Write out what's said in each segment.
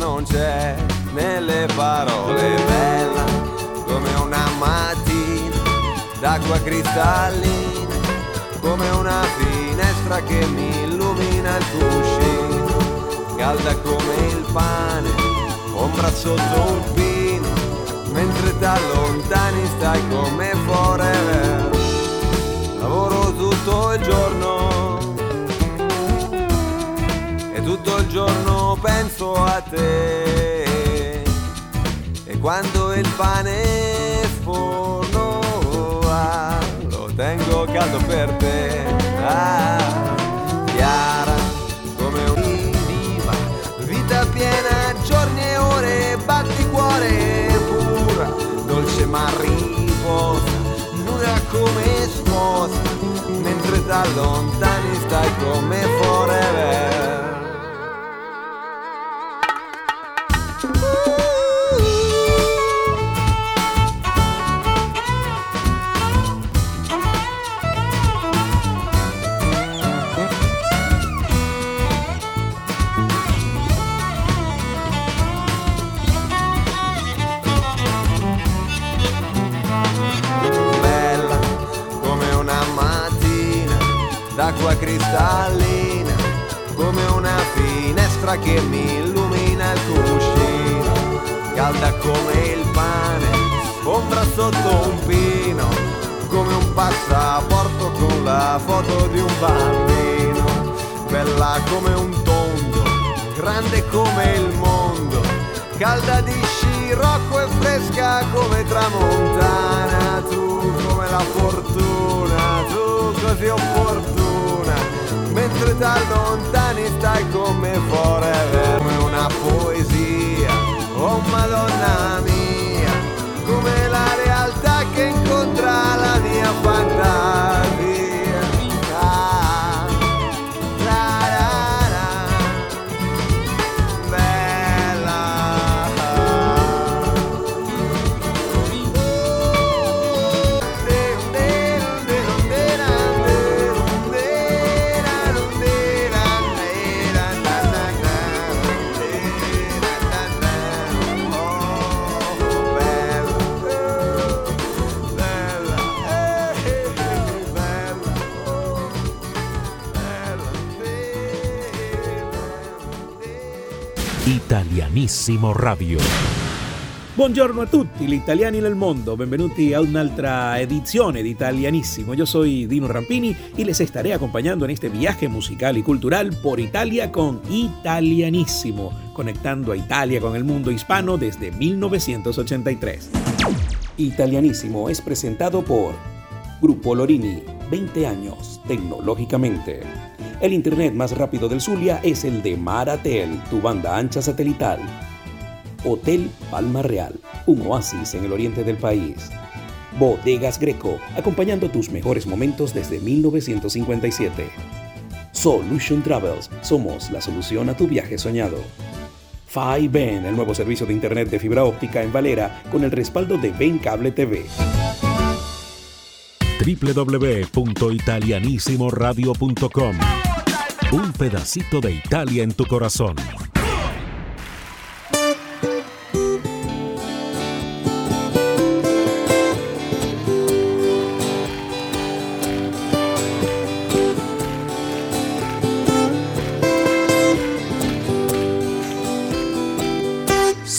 Non c'è nelle parole. Bella come una mattina d'acqua cristallina come una finestra che mi illumina il cuscino calda come il pane ombra sotto un pino mentre da lontani stai come forever. Lavoro tutto il giorno tutto il giorno penso a te. E quando il pane forno ah, lo tengo caldo per te. Ah, chiara come un viva vita piena giorni e ore batti cuore pura dolce ma riposa nuda come sposa mentre da lontani stai come forever cristallina, come una finestra che mi illumina il cuscino, calda come il pane, ombra sotto un pino, come un passaporto con la foto di un bambino, bella come un tondo, grande come il mondo, calda di scirocco e fresca come tramontana, tu come la fortuna, tu così opportuna mentre da lontani stai come forever, una poesia, Italianissimo Radio. Buongiorno a tutti gli italiani nel mondo, benvenuti a un'altra edizione di Italianissimo. Yo soy Dino Rampini y les estaré acompañando en este viaje musical y cultural por Italia con Italianissimo, conectando a Italia con el mundo hispano desde 1983. Italianissimo es presentado por Grupo Lorini, 20 años tecnológicamente. El internet más rápido del Zulia es el de Maratel, tu banda ancha satelital. Hotel Palma Real, un oasis en el oriente del país. Bodegas Greco, acompañando tus mejores momentos desde 1957. Solution Travels, somos la solución a tu viaje soñado. Ben, el nuevo servicio de internet de fibra óptica en Valera con el respaldo de Ben Cable TV www.italianissimoradio.com un pedacito de Italia en tu corazón.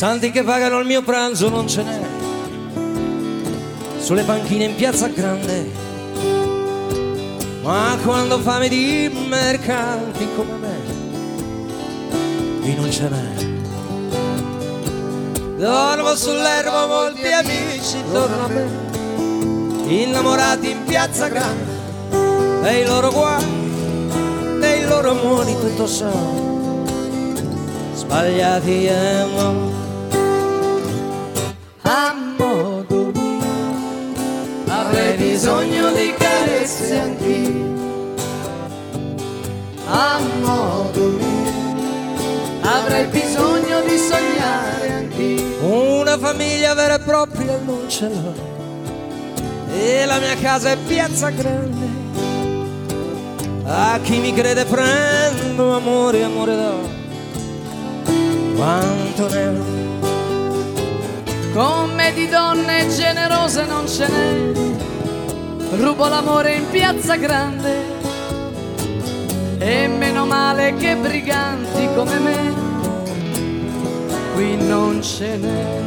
Santi che pagano il mio pranzo non ce n'è. Sulle panchine in piazza grande. Ma quando fame di mercanti come me, qui non ce n'è. Dormo sull'erba molti amici intorno a me, innamorati in piazza grande, e i loro guai, e i loro amori tutto sono, sbagliati e mo. Bisogno di sognare anch'io. Una famiglia vera e propria non ce l'ho. E la mia casa è piazza grande. A chi mi crede prendo amore, amore do. Quanto ne ho. Come di donne generose non ce n'è. Rubo l'amore in piazza grande. E meno male che briganti come me qui non ce n'è.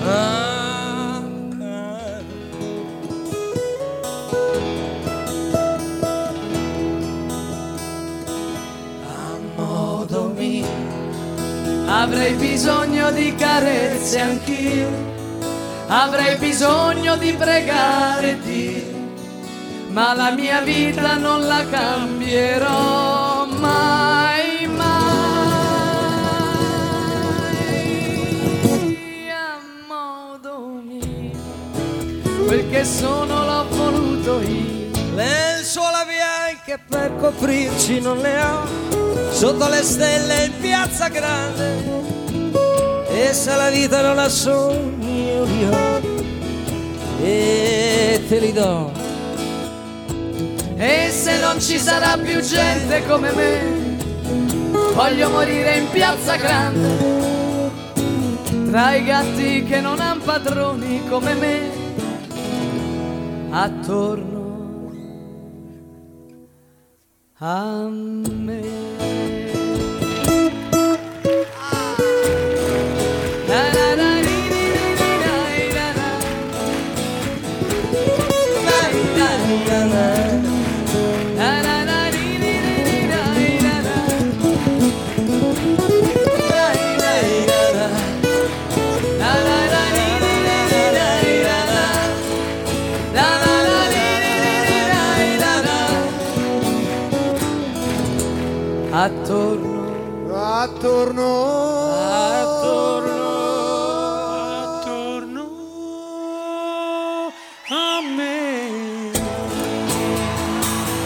A modo. Avrei bisogno di carezze anch'io, avrei bisogno di pregare Dio, ma la mia vita non la cambierò mai, che sono l'ho voluto io. Lenzuola bianche per coprirci non le ho. Sotto le stelle in piazza grande. E se la vita non la sogni io li ho. E te li do. E se non ci sarà più gente come me, voglio morire in piazza grande, tra i gatti che non han padroni come me, attorno a me. Attorno, Attorno, attorno. attorno a me.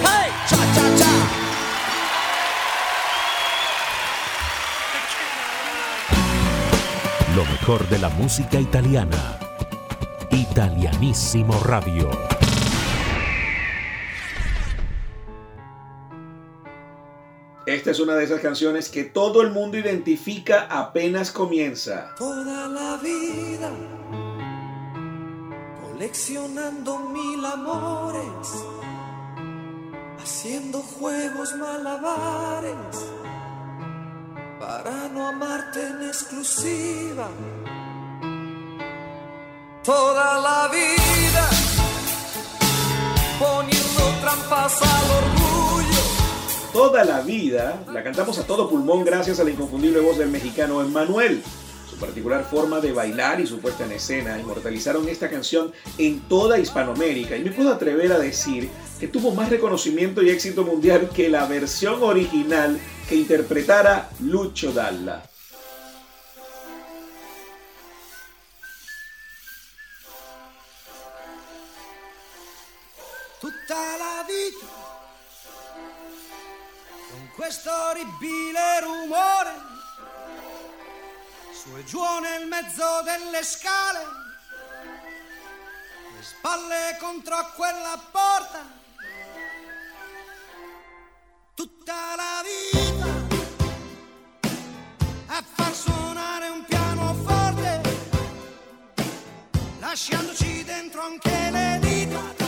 Hey, cia cia cia Lo mejor de la música italiana. Italianissimo Radio. Es una de esas canciones que todo el mundo identifica apenas comienza. Toda la vida coleccionando mil amores, haciendo juegos malabares para no amarte en exclusiva. Toda la vida poniendo trampas al orgullo. Toda la vida la cantamos a todo pulmón gracias a la inconfundible voz del mexicano Emmanuel. Su particular forma de bailar y su puesta en escena inmortalizaron esta canción en toda Hispanoamérica y me puedo atrever a decir que tuvo más reconocimiento y éxito mundial que la versión original que interpretara Lucho Dalla. Questo orribile rumore. Su e giù nel mezzo delle scale le spalle contro quella porta. Tutta la vita a far suonare un pianoforte lasciandoci dentro anche le dita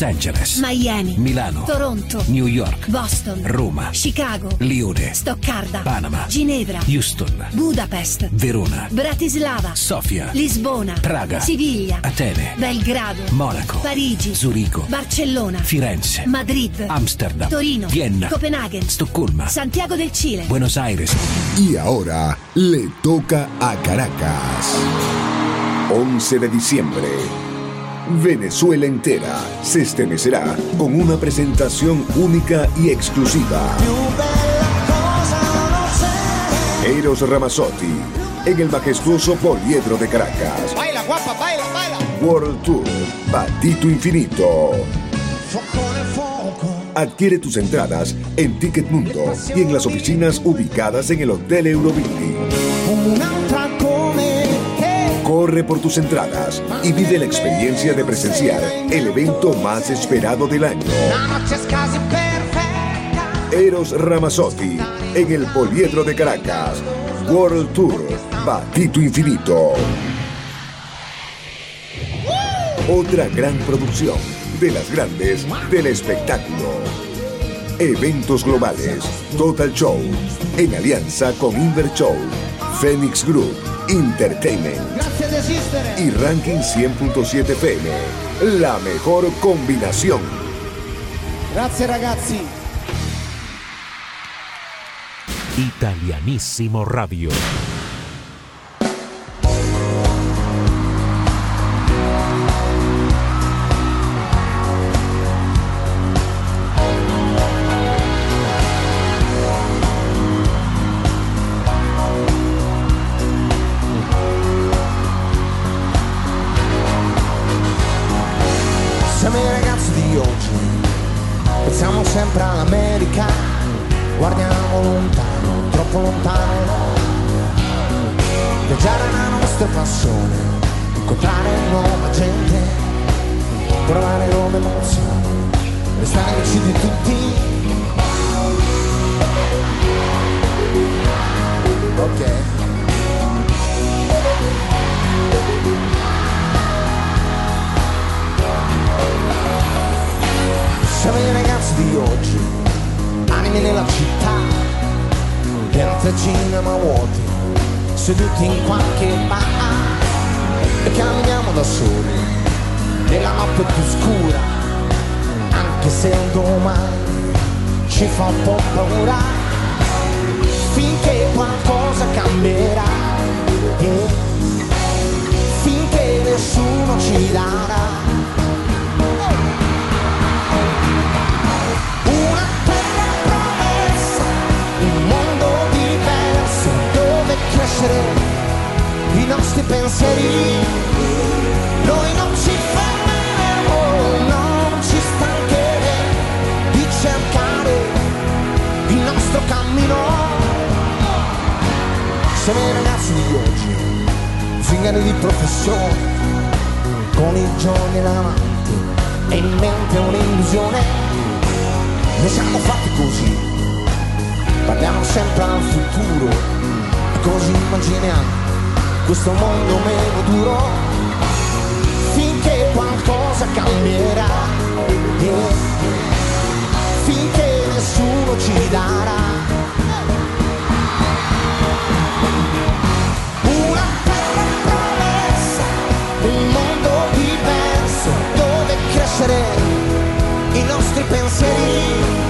Los Angeles, Miami, Milano, Toronto, New York, Boston, Roma, Chicago, Lione, Stoccarda, Panama, Ginevra, Houston, Budapest, Verona, Bratislava, Sofia, Lisbona, Praga, Siviglia, Atene, Belgrado, Monaco, Parigi, Zurigo, Barcellona, Firenze, Madrid, Amsterdam, Torino, Vienna, Copenaghen, Stoccolma, Santiago del Cile. Buenos Aires. Y ahora le toca a Caracas. 11 de diciembre. Venezuela entera se estremecerá con una presentación única y exclusiva. Eros Ramazzotti en el majestuoso Poliedro de Caracas. baila guapa baila baila World Tour Batito Infinito. Adquiere tus entradas en Ticket Mundo y en las oficinas ubicadas en el Hotel Eurobuilding. Corre por tus entradas y vive la experiencia de presenciar el evento más esperado del año. Eros Ramazzotti en el Poliedro de Caracas. World Tour Batito Infinito. Otra gran producción de las grandes del espectáculo. Eventos globales. Total Show. En alianza con Inver Show. Phoenix Group. Entertainment. Y Ranking 100.7 FM. La mejor combinación. grazie ragazzi Italianissimo Radio. Seduti in qualche bar e camminiamo da soli, nella notte più scura, anche se il domani ci fa un po' paura, finché qualcosa cambierà, e finché nessuno ci darà. Dove crescere i nostri pensieri. Noi non ci fermeremo, non ci stancheremo di cercare il nostro cammino. Siamo i ragazzi di oggi, zingari di professione, con i giorni davanti e in mente un'illusione. Noi siamo fatti così, parliamo sempre al futuro, così immaginiamo questo mondo meno duro finché qualcosa cambierà. Yeah. finché nessuno ci darà. Una terra promessa un mondo diverso dove crescere i nostri pensieri.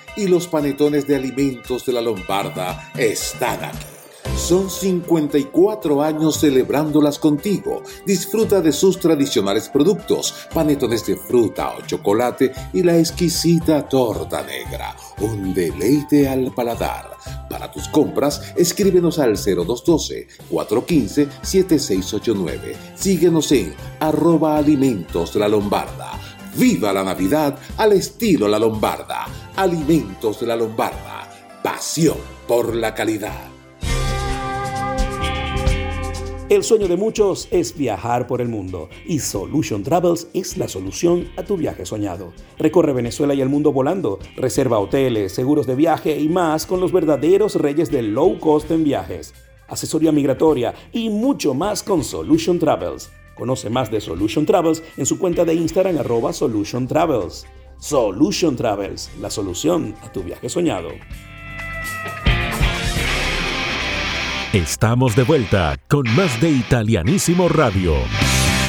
y los panetones de alimentos de la Lombarda están aquí. Son 54 años celebrándolas contigo. Disfruta de sus tradicionales productos, panetones de fruta o chocolate y la exquisita torta negra. Un deleite al paladar. Para tus compras, escríbenos al 0212-415-7689. Síguenos en arroba alimentos de la Lombarda. Viva la Navidad al estilo La Lombarda. Alimentos de la Lombarda. Pasión por la calidad. El sueño de muchos es viajar por el mundo y Solution Travels es la solución a tu viaje soñado. Recorre Venezuela y el mundo volando, reserva hoteles, seguros de viaje y más con los verdaderos reyes del low cost en viajes, asesoría migratoria y mucho más con Solution Travels. Conoce más de Solution Travels en su cuenta de Instagram arroba Solution Travels. Solution Travels, la solución a tu viaje soñado. Estamos de vuelta con más de Italianísimo Radio.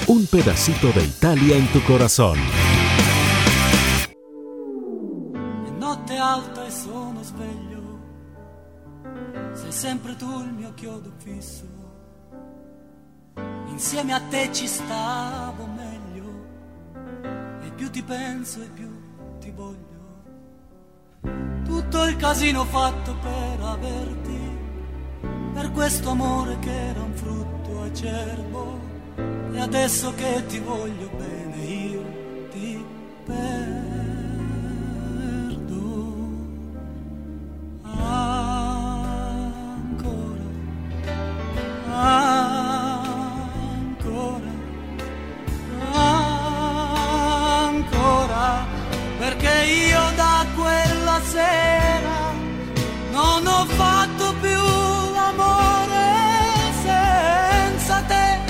Un pedacito de Italia en tu corazón. Notte alta e sono sveglio. Sei sempre tu il mio chiodo fisso. Insieme a te ci stavo meglio. E più ti penso e più ti voglio. Tutto il casino fatto per averti per questo amore che era un frutto acerbo e adesso che ti voglio bene io ti perdo ancora quella sera non ho fatto più l'amore senza te.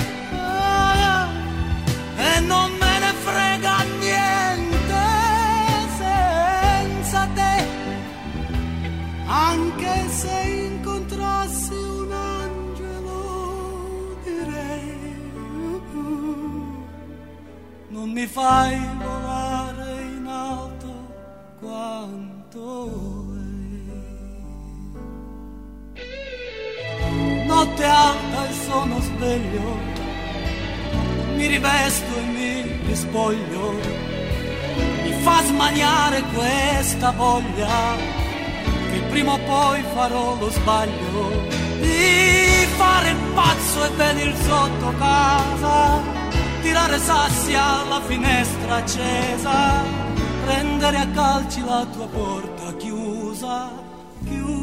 E non me ne frega niente senza te. Anche se incontrassi un angelo direi non mi fai sveglio, mi rivesto e mi rispoglio, mi fa smaniare questa voglia che prima o poi farò lo sbaglio. Di fare il pazzo e venir sotto casa, tirare sassi alla finestra accesa, prendere a calci la tua porta chiusa, chiusa.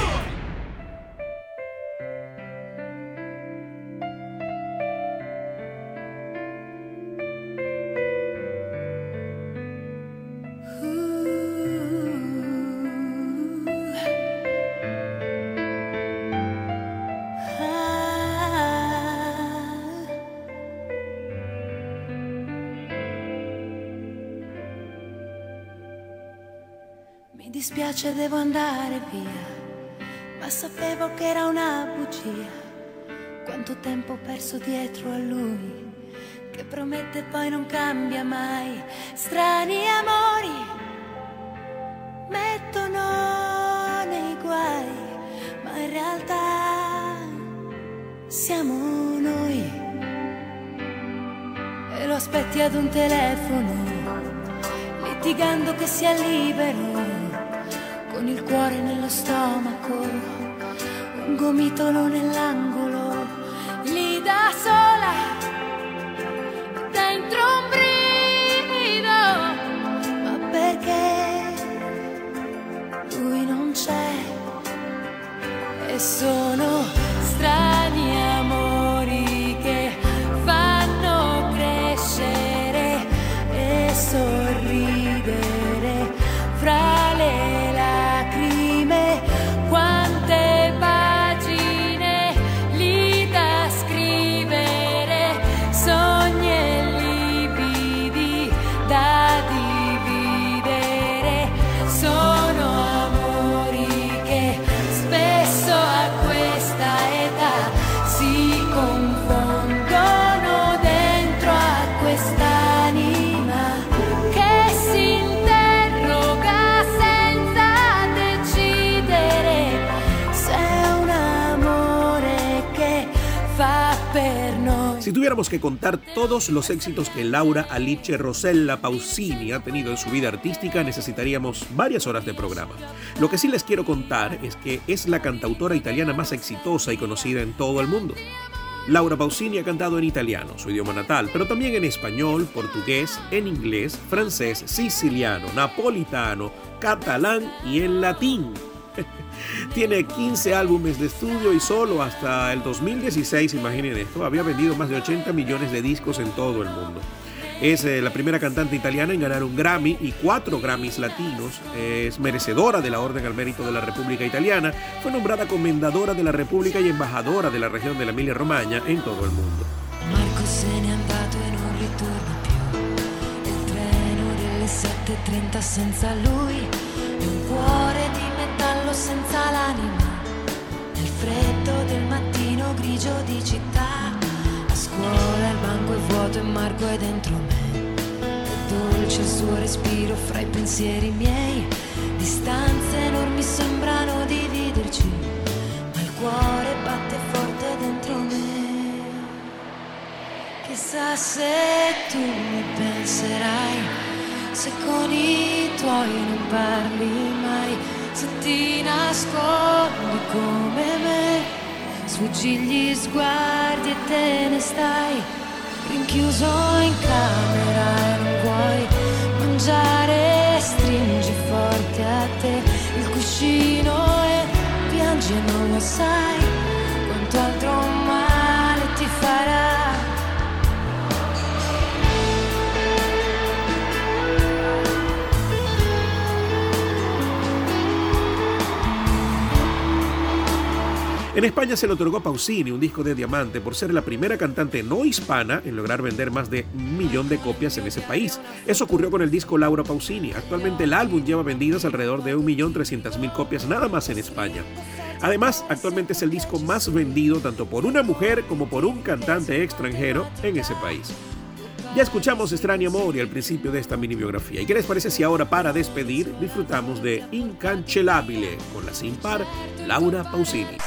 Dispiace, devo andare via, ma sapevo che era una bugia. Quanto tempo ho perso dietro a lui, che promette e poi non cambia mai. Strani amori mettono nei guai, ma in realtà siamo noi. E lo aspetti ad un telefono, litigando che sia libero con il cuore nello stomaco, un gomitolo nell'angolo, lì da sola, que contar todos los éxitos que Laura Alice Rosella Pausini ha tenido en su vida artística, necesitaríamos varias horas de programa. Lo que sí les quiero contar es que es la cantautora italiana más exitosa y conocida en todo el mundo. Laura Pausini ha cantado en italiano, su idioma natal, pero también en español, portugués, en inglés, francés, siciliano, napolitano, catalán y en latín. Tiene 15 álbumes de estudio y solo hasta el 2016, imaginen esto, había vendido más de 80 millones de discos en todo el mundo. Es eh, la primera cantante italiana en ganar un Grammy y cuatro Grammys latinos. Es merecedora de la Orden al Mérito de la República Italiana. Fue nombrada comendadora de la República y embajadora de la región de la Emilia Romagna en todo el mundo. Marco se andato e non ritorna più. Il treno delle 7.30 senza lui. un cuore senza l'anima. Nel freddo del mattino grigio di città. A scuola il banco è vuoto e Marco è dentro me. È dolce il suo respiro fra i pensieri miei. Distanze enormi sembrano dividerci. Ma il cuore batte forte dentro me. Chissà se tu mi penserai se con i tuoi non parli mai, se ti nascondi come me, sfuggi gli sguardi e te ne stai, rinchiuso in camera e non vuoi mangiare, stringi forte a te. Il cuscino e piangi e non lo sai, quanto altro male En España se le otorgó a Pausini un disco de diamante por ser la primera cantante no hispana en lograr vender más de un millón de copias en ese país. Eso ocurrió con el disco Laura Pausini. Actualmente el álbum lleva vendidas alrededor de 1.300.000 copias nada más en España. Además, actualmente es el disco más vendido tanto por una mujer como por un cantante extranjero en ese país. Ya escuchamos Extraño Amor y al principio de esta mini biografía. ¿Y qué les parece si ahora para despedir disfrutamos de Incanchelabile con la sin par Laura Pausini?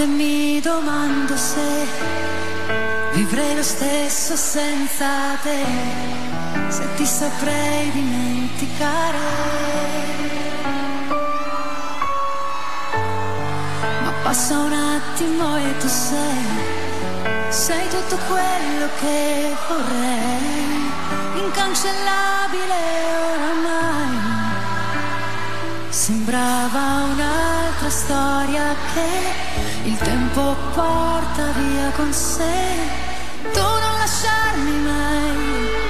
Volte mi domando se Vivrei lo stesso senza te, se ti saprei dimenticare. Ma passa un attimo e tu sei, sei tutto quello che vorrei, incancellabile oramai. Sembrava un'altra storia che il tempo porta via con sé. Tu non lasciarmi mai,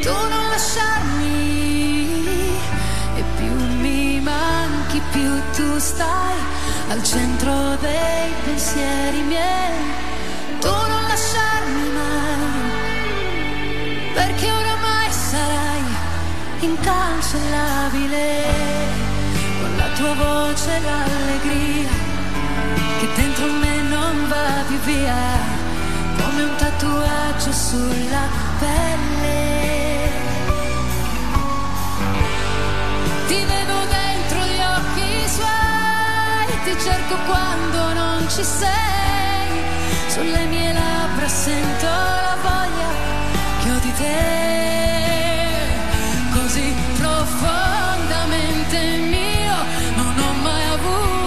tu non lasciarmi. E più mi manchi, più tu stai al centro dei pensieri miei. Tu non lasciarmi mai, perché oramai sarai incancellabile. Con la tua voce l'allegria dentro me non va più via come un tatuaggio sulla pelle. Ti vedo dentro gli occhi suoi, ti cerco quando non ci sei, sulle mie labbra sento la voglia che ho di te, così profondamente mio, non ho mai avuto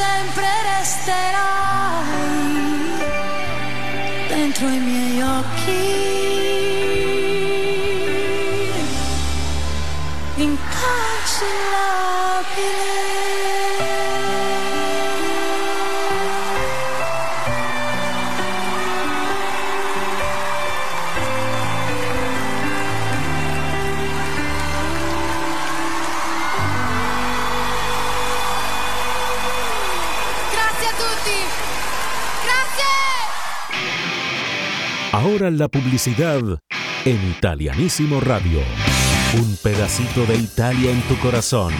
sempre resterai dentro i miei occhi. La publicidad en Italianísimo Radio. Un pedacito de Italia en tu corazón.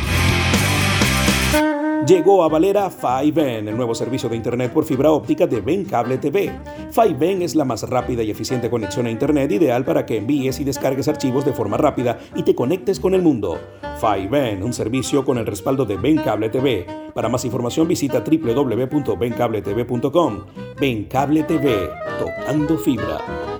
Llegó a Valera 5N, el nuevo servicio de Internet por fibra óptica de Ben Cable TV. 5N es la más rápida y eficiente conexión a Internet ideal para que envíes y descargues archivos de forma rápida y te conectes con el mundo. 5N, un servicio con el respaldo de Ben Cable TV. Para más información visita www.bencabletv.com. Ben Cable TV, tocando fibra.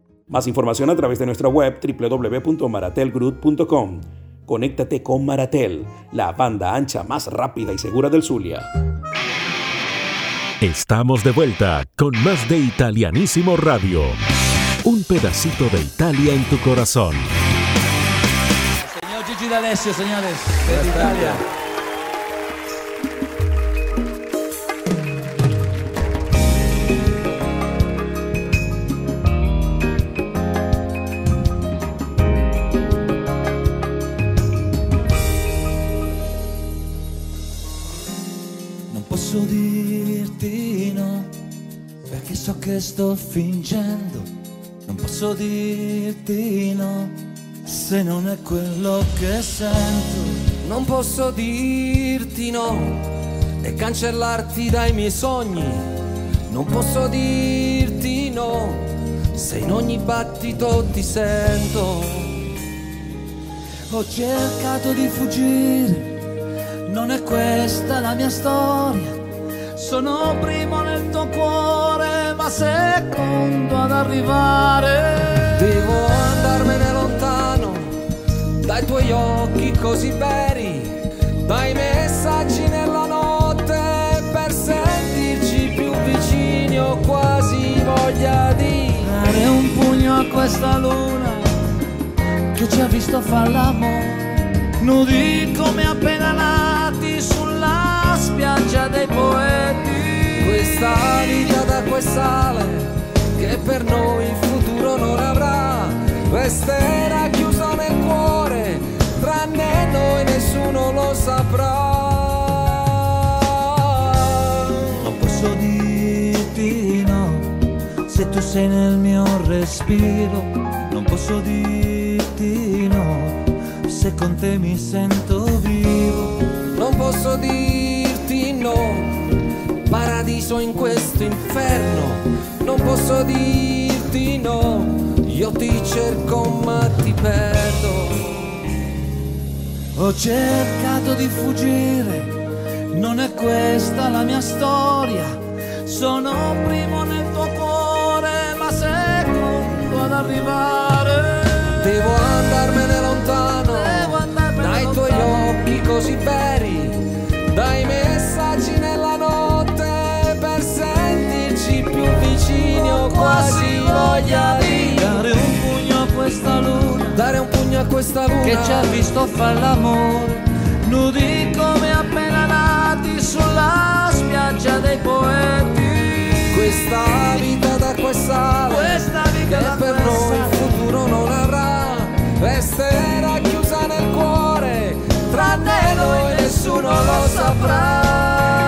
Más información a través de nuestra web www.maratelgroup.com. Conéctate con Maratel, la banda ancha más rápida y segura del Zulia. Estamos de vuelta con más de Italianísimo Radio. Un pedacito de Italia en tu corazón. Señor Gigi D'Alessio, señores, de Italia. Posso dirti no, perché so che sto fingendo, non posso dirti no, se non è quello che sento. Non posso dirti no e cancellarti dai miei sogni, non posso dirti no, se in ogni battito ti sento. Ho cercato di fuggire, non è questa la mia storia. Sono primo nel tuo cuore, ma secondo ad arrivare. Devo andarmene lontano dai tuoi occhi così veri, dai messaggi nella notte per sentirci più vicini. Ho quasi voglia di dare un pugno a questa luna che ci ha visto far l'amore, nudi come appena sulla spiaggia dei poeti. questa vita d'acqua e sale che per noi il futuro non avrà. Resterà chiusa nel cuore, tranne noi nessuno lo saprà. Non posso dirti no, se tu sei nel mio respiro. Non posso dirti no, se con te mi sento vivo. Non posso dirti no, paradiso in questo inferno. Non posso dirti no, io ti cerco ma ti perdo. Ho cercato di fuggire, non è questa la mia storia. Sono primo nel tuo cuore, ma secondo ad arrivare. Devo andarmene lontano quasi voglia di dare un pugno a questa luna, dare un pugno a questa luna che ci ha visto far l'amore, nudi come appena nati sulla spiaggia dei poeti. Questa vita d'acqua e sale, Questa vita che per noi il futuro non avrà, resterà chiusa nel cuore, tranne noi nessuno lo saprà.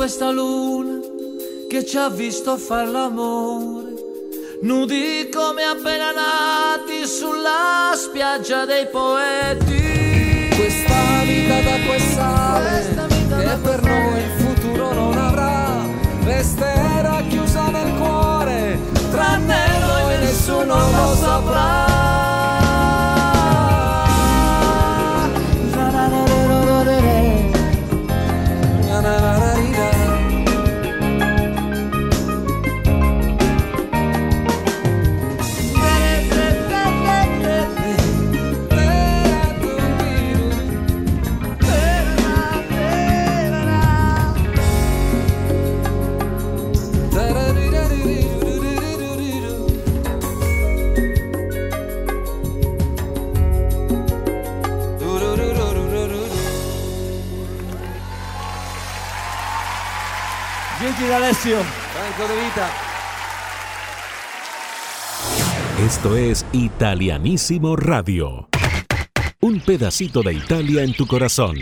Questa luna che ci ha visto far l'amore, nudi come appena nati sulla spiaggia dei poeti. Questa vita d'acqua e sale, che per noi il futuro non avrà, resterà chiusa nel cuore, tranne noi nessuno lo saprà. Franco De Vita. Esto es Italianísimo Radio. Un pedacito de Italia en tu corazón.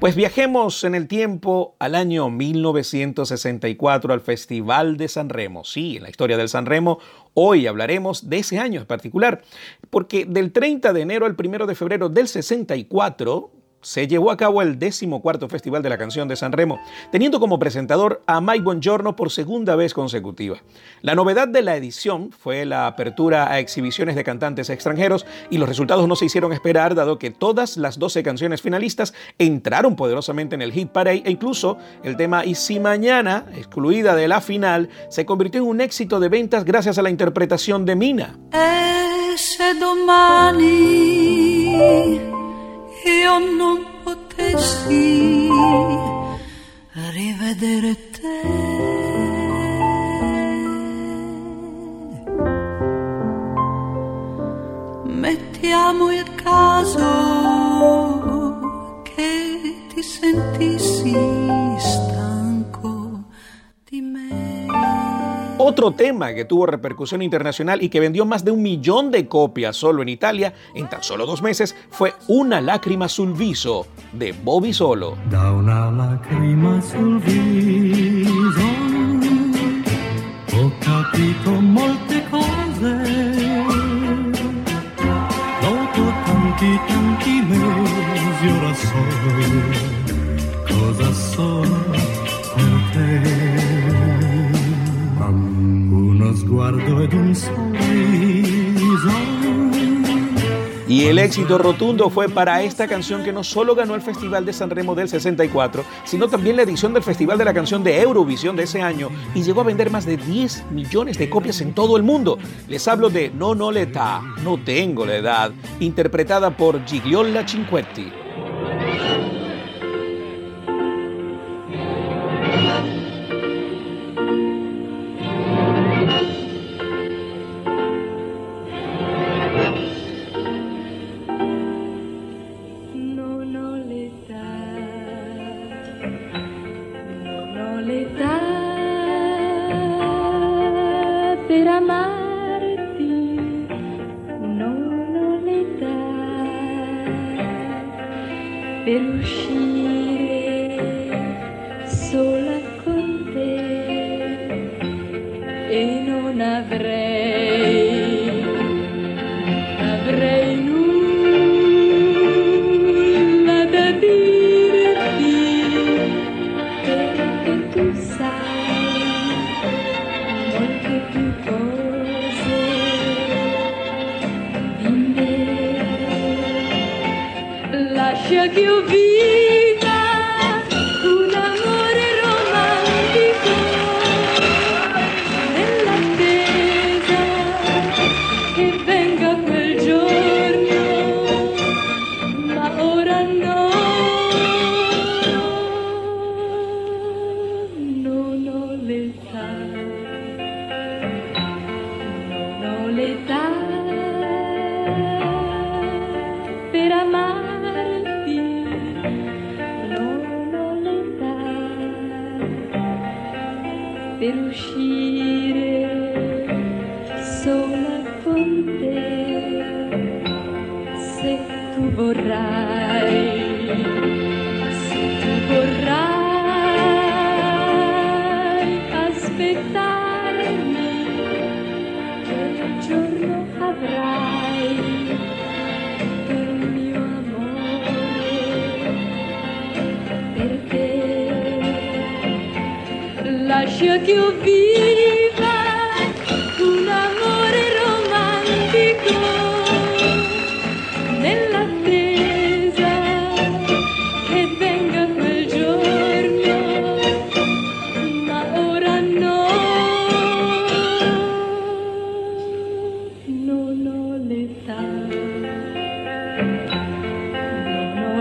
Pues viajemos en el tiempo al año 1964 al Festival de San Remo. Sí, en la historia del San Remo hoy hablaremos de ese año en particular, porque del 30 de enero al 1 de febrero del 64 se llevó a cabo el decimocuarto Festival de la Canción de San Remo, teniendo como presentador a Mike Bongiorno por segunda vez consecutiva. La novedad de la edición fue la apertura a exhibiciones de cantantes extranjeros y los resultados no se hicieron esperar, dado que todas las 12 canciones finalistas entraron poderosamente en el hit parade e incluso el tema Y si mañana, excluida de la final, se convirtió en un éxito de ventas gracias a la interpretación de Mina. io non potessi rivedere te. Mettiamo il caso che ti sentissi stare Otro tema que tuvo repercusión internacional y que vendió más de un millón de copias solo en Italia en tan solo dos meses fue Una lágrima sul viso de Bobby Solo. Y el éxito rotundo fue para esta canción que no solo ganó el Festival de San Remo del 64, sino también la edición del Festival de la Canción de Eurovisión de ese año y llegó a vender más de 10 millones de copias en todo el mundo. Les hablo de No No l'età, No Tengo la Edad, interpretada por Gigliola Cinquetti. que eu vi.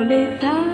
violeta.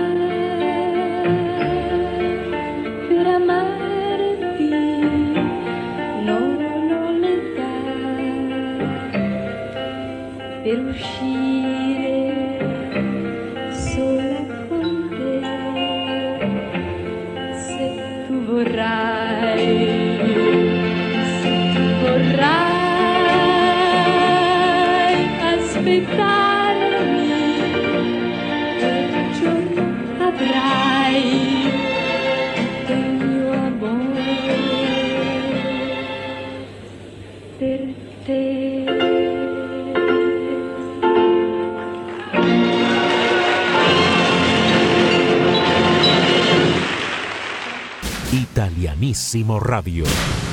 Radio.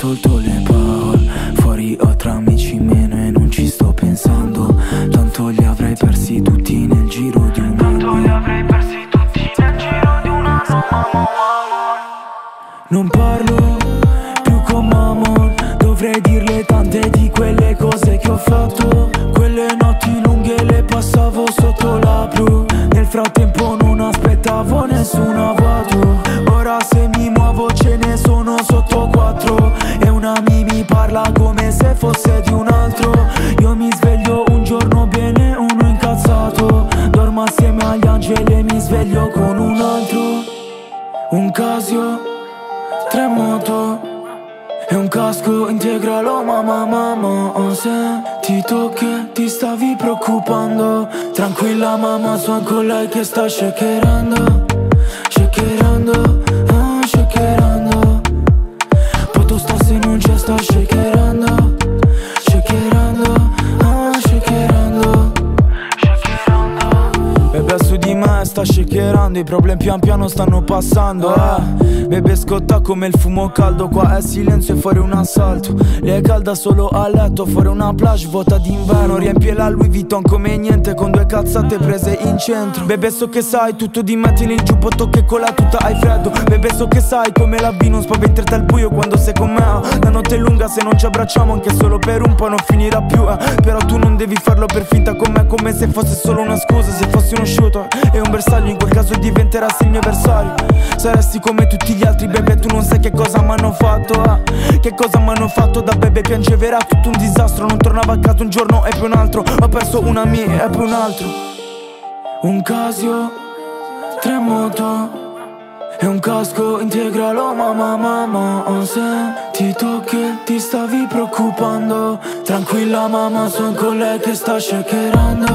todo, todo. Come il fumo caldo Qua è silenzio e fuori un assalto. Lei è calda solo a letto Fuori una plage vuota d'inverno. Riempie la Louis Vuitton come niente Con due cazzate prese in centro. Bebe so che sai tutto di me Tieni il giubbotto che con la tuta hai freddo. Bebe so che sai come la B non spaventerti al buio quando sei con me La notte è lunga se non ci abbracciamo Anche solo per un po' non finirà più eh. Però tu non devi farlo per finta con me Come se fosse solo una scusa. Se fossi uno shooter e un bersaglio In quel caso diventerassi il mio avversario. Saresti come tutti gli altri bebe Tu non sai che cosa m'hanno fatto eh. Che cosa m'hanno fatto da bebe Piangeva era tutto un disastro. Non tornavo a casa un giorno e poi un altro. Ho perso una mia e poi un altro. Un casio, tre moto e un casco integralo mamma mamma Ho sentito che ti stavi preoccupando. Tranquilla mamma sono con lei che sta Shakerando,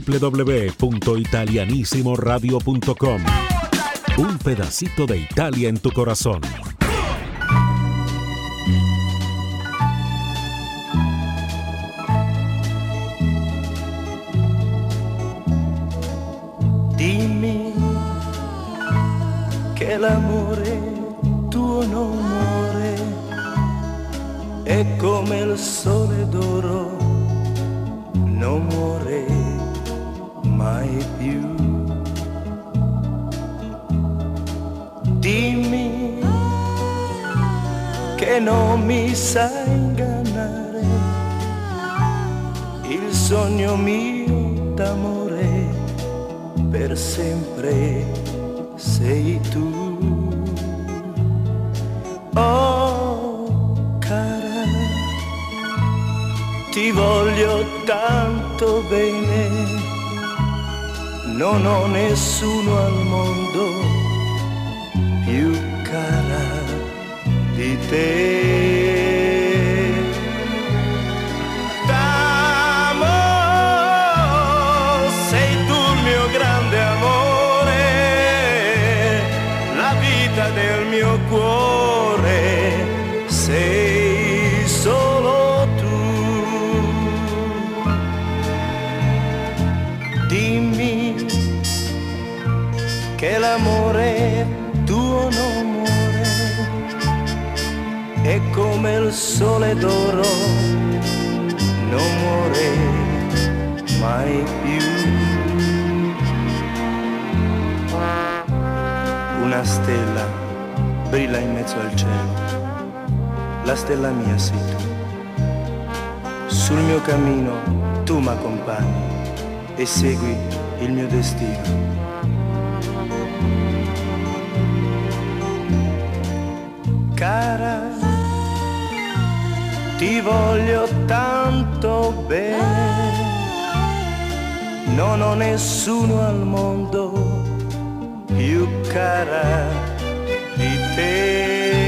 www.italianissimoradio.com Un pedacito de Italia en tu corazón. Dimmi che l'amore tuo non muore, è come il sole d'oro, non muore mai più. Dimmi che non mi sai ingannare, il sogno mio d'amore per sempre sei tu. Oh cara, ti voglio tanto bene non ho nessuno al mondo più cara di te. T'amo, sei tu il mio grande amore, la vita del mio cuore, sole d'oro non muore mai più. Una stella brilla in mezzo al cielo, la stella mia sei tu. Sul mio cammino tu m'accompagni e segui il mio destino. Cara ti voglio tanto bene, non ho nessuno al mondo più cara di te.